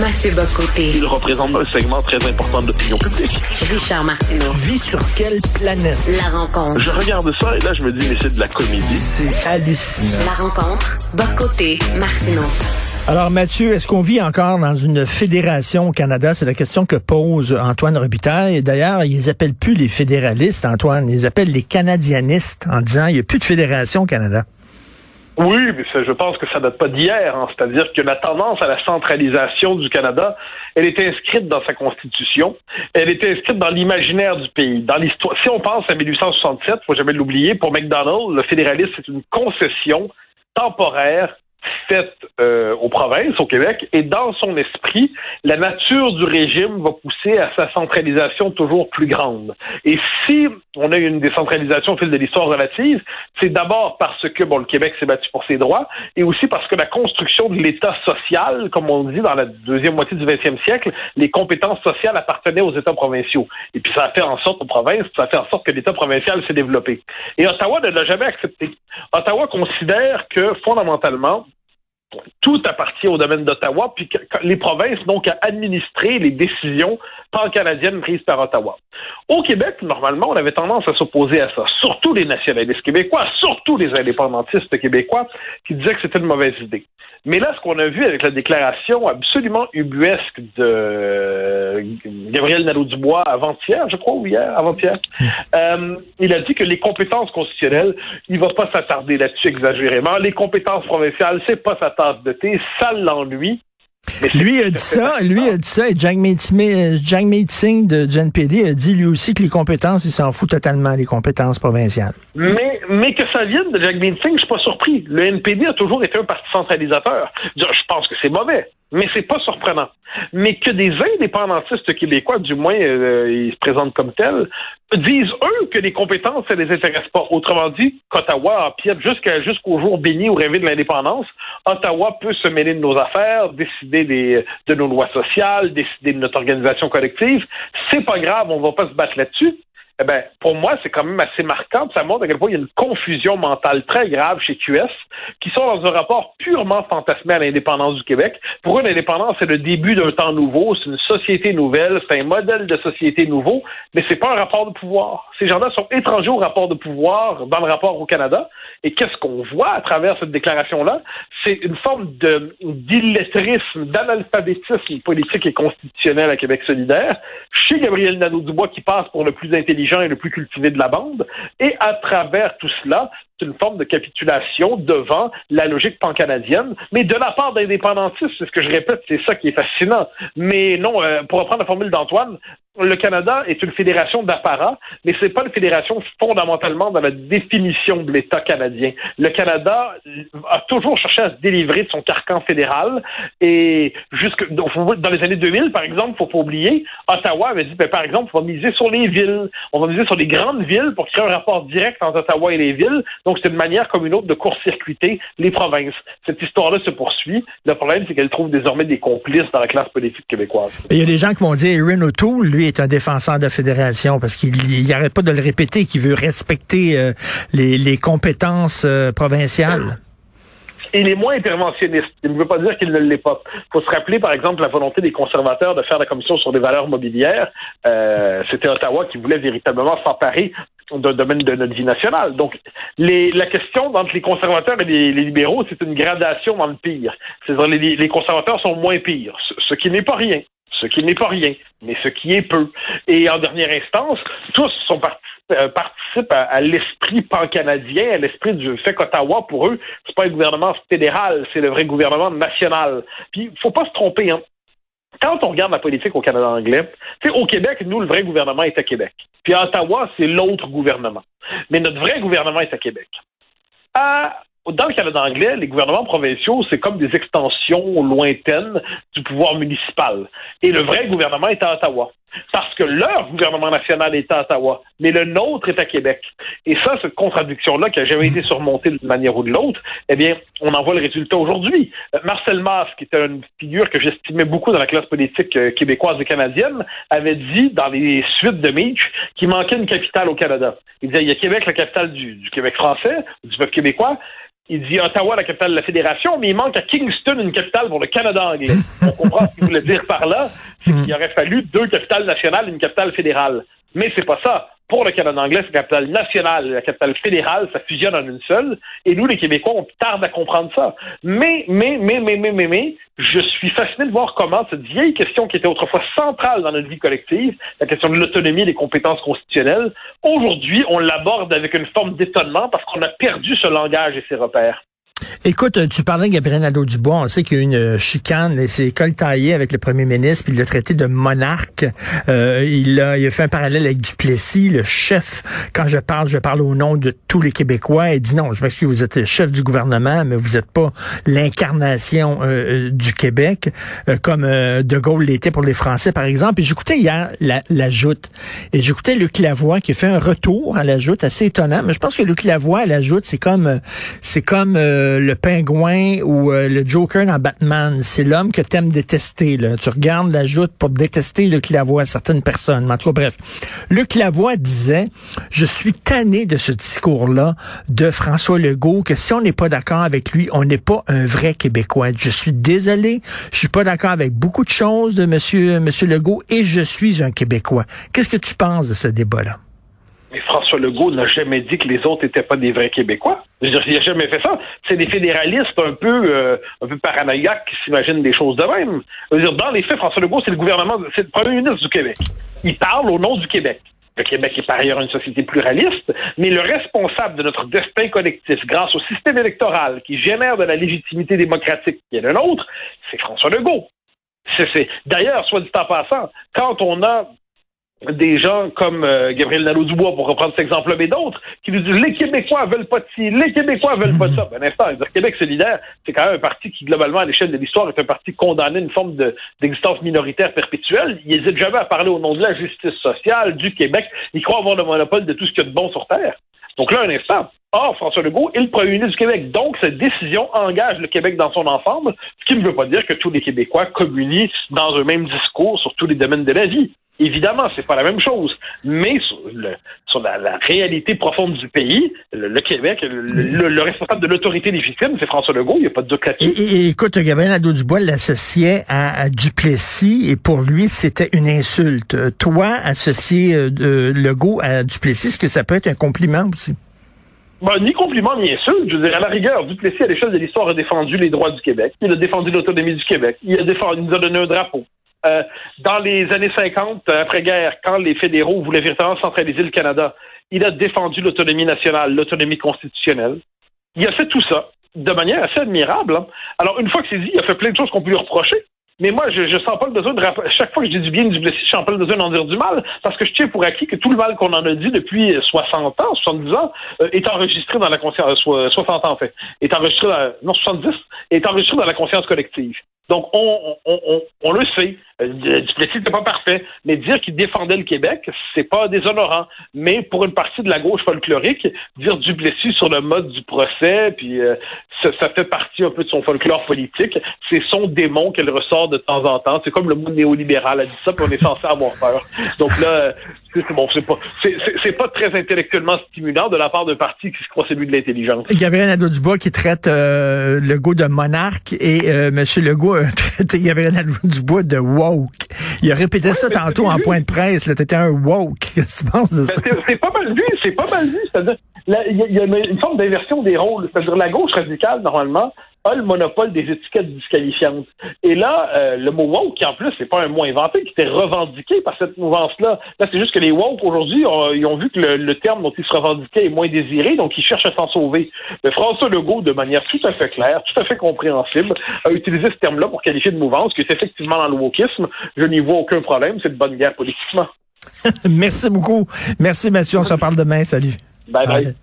Mathieu Bocoté. Il représente un segment très important de l'opinion publique. Richard Martineau. Tu vis sur quelle planète? La rencontre. Je regarde ça et là, je me dis, mais c'est de la comédie. C'est hallucinant. La rencontre. Bocoté. Martineau. Alors Mathieu, est-ce qu'on vit encore dans une fédération au Canada? C'est la question que pose Antoine Robitaille. D'ailleurs, ils appellent plus les fédéralistes, Antoine. Ils appellent les canadianistes en disant il n'y a plus de fédération au Canada. Oui, mais ça, je pense que ça date pas d'hier. Hein. C'est-à-dire que la tendance à la centralisation du Canada, elle est inscrite dans sa constitution. Elle est inscrite dans l'imaginaire du pays. Dans l'histoire, si on pense à 1867, faut jamais l'oublier, pour McDonald, le fédéralisme c'est une concession temporaire faite euh, aux provinces, au Québec, et dans son esprit, la nature du régime va pousser à sa centralisation toujours plus grande. Et si on a une décentralisation au fil de l'histoire relative, c'est d'abord parce que bon, le Québec s'est battu pour ses droits, et aussi parce que la construction de l'État social, comme on dit dans la deuxième moitié du 20e siècle, les compétences sociales appartenaient aux États provinciaux. Et puis ça a fait en sorte aux provinces, ça a fait en sorte que l'État provincial s'est développé. Et Ottawa ne l'a jamais accepté. Ottawa considère que fondamentalement, tout appartient au domaine d'Ottawa, puis les provinces n'ont qu'à administrer les décisions pan-canadiennes prises par Ottawa. Au Québec, normalement, on avait tendance à s'opposer à ça, surtout les nationalistes québécois, surtout les indépendantistes québécois, qui disaient que c'était une mauvaise idée. Mais là, ce qu'on a vu avec la déclaration absolument ubuesque de Gabriel Nadeau-Dubois avant-hier, je crois, ou hier, avant-hier, euh, il a dit que les compétences constitutionnelles, il va pas s'attarder là-dessus exagérément. Les compétences provinciales, c'est pas sa tasse de thé, ça l'ennuie. Lui a dit ça, lui a dit ça, et Jack Singh de, du NPD a dit lui aussi que les compétences, il s'en fout totalement, les compétences provinciales. Mais, mais que ça vienne de Jack Singh, je suis pas surpris. Le NPD a toujours été un parti centralisateur. Je pense que c'est mauvais mais c'est pas surprenant. Mais que des indépendantistes québécois, du moins euh, ils se présentent comme tels, disent eux que les compétences ça les intéresse pas. Autrement dit, qu'Ottawa empiète jusqu'à jusqu'au jour béni ou rêvé de l'indépendance, Ottawa peut se mêler de nos affaires, décider de nos lois sociales, décider de notre organisation collective. C'est pas grave, on va pas se battre là-dessus eh ben, pour moi, c'est quand même assez marquant. Ça montre à quel point il y a une confusion mentale très grave chez QS, qui sont dans un rapport purement fantasmé à l'indépendance du Québec. Pour eux, l'indépendance, c'est le début d'un temps nouveau, c'est une société nouvelle, c'est un modèle de société nouveau, mais c'est pas un rapport de pouvoir. Ces gens-là sont étrangers au rapport de pouvoir dans le rapport au Canada. Et qu'est-ce qu'on voit à travers cette déclaration-là? C'est une forme d'illettrisme, d'analphabétisme politique et constitutionnel à Québec solidaire, chez Gabriel Nadeau-Dubois, qui passe pour le plus intelligent et le plus cultivé de la bande. Et à travers tout cela, c'est une forme de capitulation devant la logique pan-canadienne, mais de la part d'indépendantistes, c'est ce que je répète, c'est ça qui est fascinant. Mais non, euh, pour reprendre la formule d'Antoine, le Canada est une fédération d'apparat, mais c'est pas une fédération fondamentalement dans la définition de l'État canadien. Le Canada a toujours cherché à se délivrer de son carcan fédéral et jusque dans les années 2000, par exemple, faut pas oublier, Ottawa avait dit, ben, par exemple, on va miser sur les villes, on va miser sur les grandes villes pour créer un rapport direct entre Ottawa et les villes. Donc c'est une manière comme une autre de court-circuiter les provinces. Cette histoire-là se poursuit. Le problème, c'est qu'elle trouve désormais des complices dans la classe politique québécoise. Il y a des gens qui vont dire, Erin O'Toole, lui, est un défenseur de la fédération parce qu'il n'arrête pas de le répéter, qu'il veut respecter euh, les, compétences euh, provinciales. Il est moins interventionniste. Il ne veut pas dire qu'il ne l'est pas. Il faut se rappeler, par exemple, la volonté des conservateurs de faire la commission sur des valeurs mobilières. Euh, c'était Ottawa qui voulait véritablement s'emparer d'un domaine de notre vie nationale. Donc, la question entre les conservateurs et les, libéraux, c'est une gradation dans le pire. C'est-à-dire les, les conservateurs sont moins pires, ce qui n'est pas rien ce qui n'est pas rien, mais ce qui est peu. Et en dernière instance, tous euh, participent à, l'esprit pan-canadien, à l'esprit du fait qu'Ottawa, pour eux, c'est pas un gouvernement fédéral, c'est le vrai gouvernement national. Puis, faut pas se tromper, hein. Quand on regarde la politique au Canada anglais, au Québec, nous, le vrai gouvernement est à Québec. Puis à Ottawa, c'est l'autre gouvernement. Mais notre vrai gouvernement est à Québec. À dans le Canada anglais, les gouvernements provinciaux, c'est comme des extensions lointaines du pouvoir municipal. Et le vrai gouvernement est à Ottawa. Parce que leur gouvernement national est à Ottawa, mais le nôtre est à Québec. Et ça, cette contradiction-là, qui n'a jamais été surmontée d'une manière ou de l'autre, eh bien, on en voit le résultat aujourd'hui. Euh, Marcel Masse, qui était une figure que j'estimais beaucoup dans la classe politique euh, québécoise et canadienne, avait dit dans les suites de Meach qu'il manquait une capitale au Canada. Il disait, il y a Québec, la capitale du Québec français, du peuple québécois, Il dit Ottawa, la capitale de la fédération, mais il manque à Kingston une capitale pour le Canada anglais. On comprend ce qu'il voulait dire par là, c'est qu'il aurait fallu deux capitales nationales et une capitale fédérale. Mais c'est pas ça pour le Canada anglais, c'est la capitale nationale, la capitale fédérale, ça fusionne en une seule. Et nous, les Québécois, on tarde à comprendre ça. Mais, mais, mais, mais, mais, mais, mais, je suis fasciné de voir comment cette vieille question qui était autrefois centrale dans notre vie collective, la question de l'autonomie et des compétences constitutionnelles, aujourd'hui, on l'aborde avec une forme d'étonnement parce qu'on a perdu ce langage et ses repères. Écoute, tu parlais de Gabriel Nadeau-Dubois. On sait qu'il y a eu une euh, chicane c'est coltaillé avec le premier ministre, puis il l'a traité de monarque. Euh, il, a, il a fait un parallèle avec Duplessis, le chef. Quand je parle, je parle au nom de tous les Québécois. Il dit non, je m'excuse, vous êtes le chef du gouvernement, mais vous n'êtes pas l'incarnation euh, du Québec, comme De Gaulle l'était pour les Français, par exemple. Et j'écoutais hier la, la joute. Et j'écoutais Luc Lavoie qui fait un retour à la joute assez étonnant. Mais je pense que Luc Lavoie à la joute, c'est comme c'est comme le pingouin ou euh, le Joker dans Batman. C'est l'homme que t'aimes détester. Là. Tu regardes la joute pour détester Luc Lavoie, certaines personnes. En tout cas, bref. Luc Lavoie disait, je suis tanné de ce discours-là de François Legault, que si on n'est pas d'accord avec lui, on n'est pas un vrai Québécois. Je suis désolé, je suis pas d'accord avec beaucoup de choses de Monsieur, Monsieur Legault et je suis un Québécois. Qu'est-ce que tu penses de ce débat-là? François Legault n'a jamais dit que les autres n'étaient pas des vrais Québécois. Je veux dire, il n'a jamais fait ça. C'est des fédéralistes un peu, euh, un peu paranoïaques qui s'imaginent des choses de même. Dans les faits, François Legault, c'est le gouvernement, c'est le premier ministre du Québec. Il parle au nom du Québec. Le Québec est par ailleurs une société pluraliste, mais le responsable de notre destin collectif, grâce au système électoral qui génère de la légitimité démocratique qui est le nôtre, c'est François Legault. D'ailleurs, soit dit en passant, quand on a des gens comme euh, Gabriel Nadeau-Dubois, pour reprendre cet exemple-là, mais d'autres, qui nous disent les Québécois veulent pas de ci, les Québécois veulent pas de ça. Ben, un instant, dire, Québec solidaire, c'est quand même un parti qui, globalement, à l'échelle de l'histoire, est un parti condamné à une forme d'existence minoritaire perpétuelle. Il n'hésite jamais à parler au nom de la justice sociale, du Québec. Il croit avoir le monopole de tout ce qu'il y a de bon sur Terre. Donc là, un instant, Or, François Legault est le premier ministre du Québec. Donc, cette décision engage le Québec dans son ensemble, ce qui ne veut pas dire que tous les Québécois communient dans un même discours sur tous les domaines de la vie. Évidemment, c'est pas la même chose, mais sur, la, réalité profonde du pays, le, Québec, le, responsable de l'autorité légitime, c'est François Legault, il n'y a pas de doute là-dessus. Et, écoute, Gabriel Nadeau-Dubois l'associait à, Duplessis, et pour lui, c'était une insulte. Toi, associé euh, Legault à Duplessis, est-ce que ça peut être un compliment aussi? Ben, ni compliment ni insulte. Je veux dire, à la rigueur, Duplessis, à l'échelle de l'histoire, a défendu les droits du Québec. Il a défendu l'autonomie du Québec. Il a, défendu, il nous a donné un drapeau. Euh, dans les années 50, euh, après-guerre, quand les fédéraux voulaient véritablement centraliser le Canada, il a défendu l'autonomie nationale, l'autonomie constitutionnelle. Il a fait tout ça de manière assez admirable. Hein. Alors, une fois que c'est dit, il a fait plein de choses qu'on peut lui reprocher. Mais moi, je, je sens pas le besoin de chaque fois que je dis du bien du blessé, je sens pas le besoin d'en dire du mal, parce que je tiens pour acquis que tout le mal qu'on en a dit depuis 60 ans, 70 ans, euh, est enregistré dans la conscience, 60 ans en est enregistré dans, non 70, est enregistré dans la conscience collective. Donc, on, on, on, on le sait. Euh, Duplessis n'était pas parfait, mais dire qu'il défendait le Québec, c'est pas déshonorant. Mais pour une partie de la gauche folklorique, dire Duplessis sur le mode du procès, puis euh, ça, fait partie un peu de son folklore politique. C'est son démon qu'elle ressort de temps en temps. C'est comme le mot néolibéral a dit ça, puis on est censé avoir peur. Donc là, c'est bon, c'est pas, pas très intellectuellement stimulant de la part d'un parti qui se croit celui de l'intelligence. Gabriel Nadeau-Dubois qui traite euh, Legault de monarque et euh, M. Legault a traité Gabriel Nadeau-Dubois de woke. Il a répété ça tantôt en point de presse. T'étais un woke. Qu'est-ce que tu penses de ça? C'est pas mal vu, c'est pas mal vu. C'est-à-dire, il y, a une forme d'inversion des rôles. C'est-à-dire, la gauche radicale, normalement, a le monopole des étiquettes disqualifiantes. Et là, euh, le mot woke, qui en plus, c'est pas un mot inventé, qui était revendiqué par cette mouvance-là. Là, c'est juste que les woke, aujourd'hui, ils ont vu que le, terme dont ils se revendiquaient est moins désiré, donc ils cherchent à s'en sauver. Mais François Legault, de manière tout à fait claire, tout à fait compréhensible, a utilisé ce terme-là pour qualifier de mouvance, qui est effectivement dans le wokisme. Je n'y vois aucun problème, c'est de bonne guerre politiquement. Merci beaucoup. Merci Mathieu, on se parle demain. Salut. bye. bye.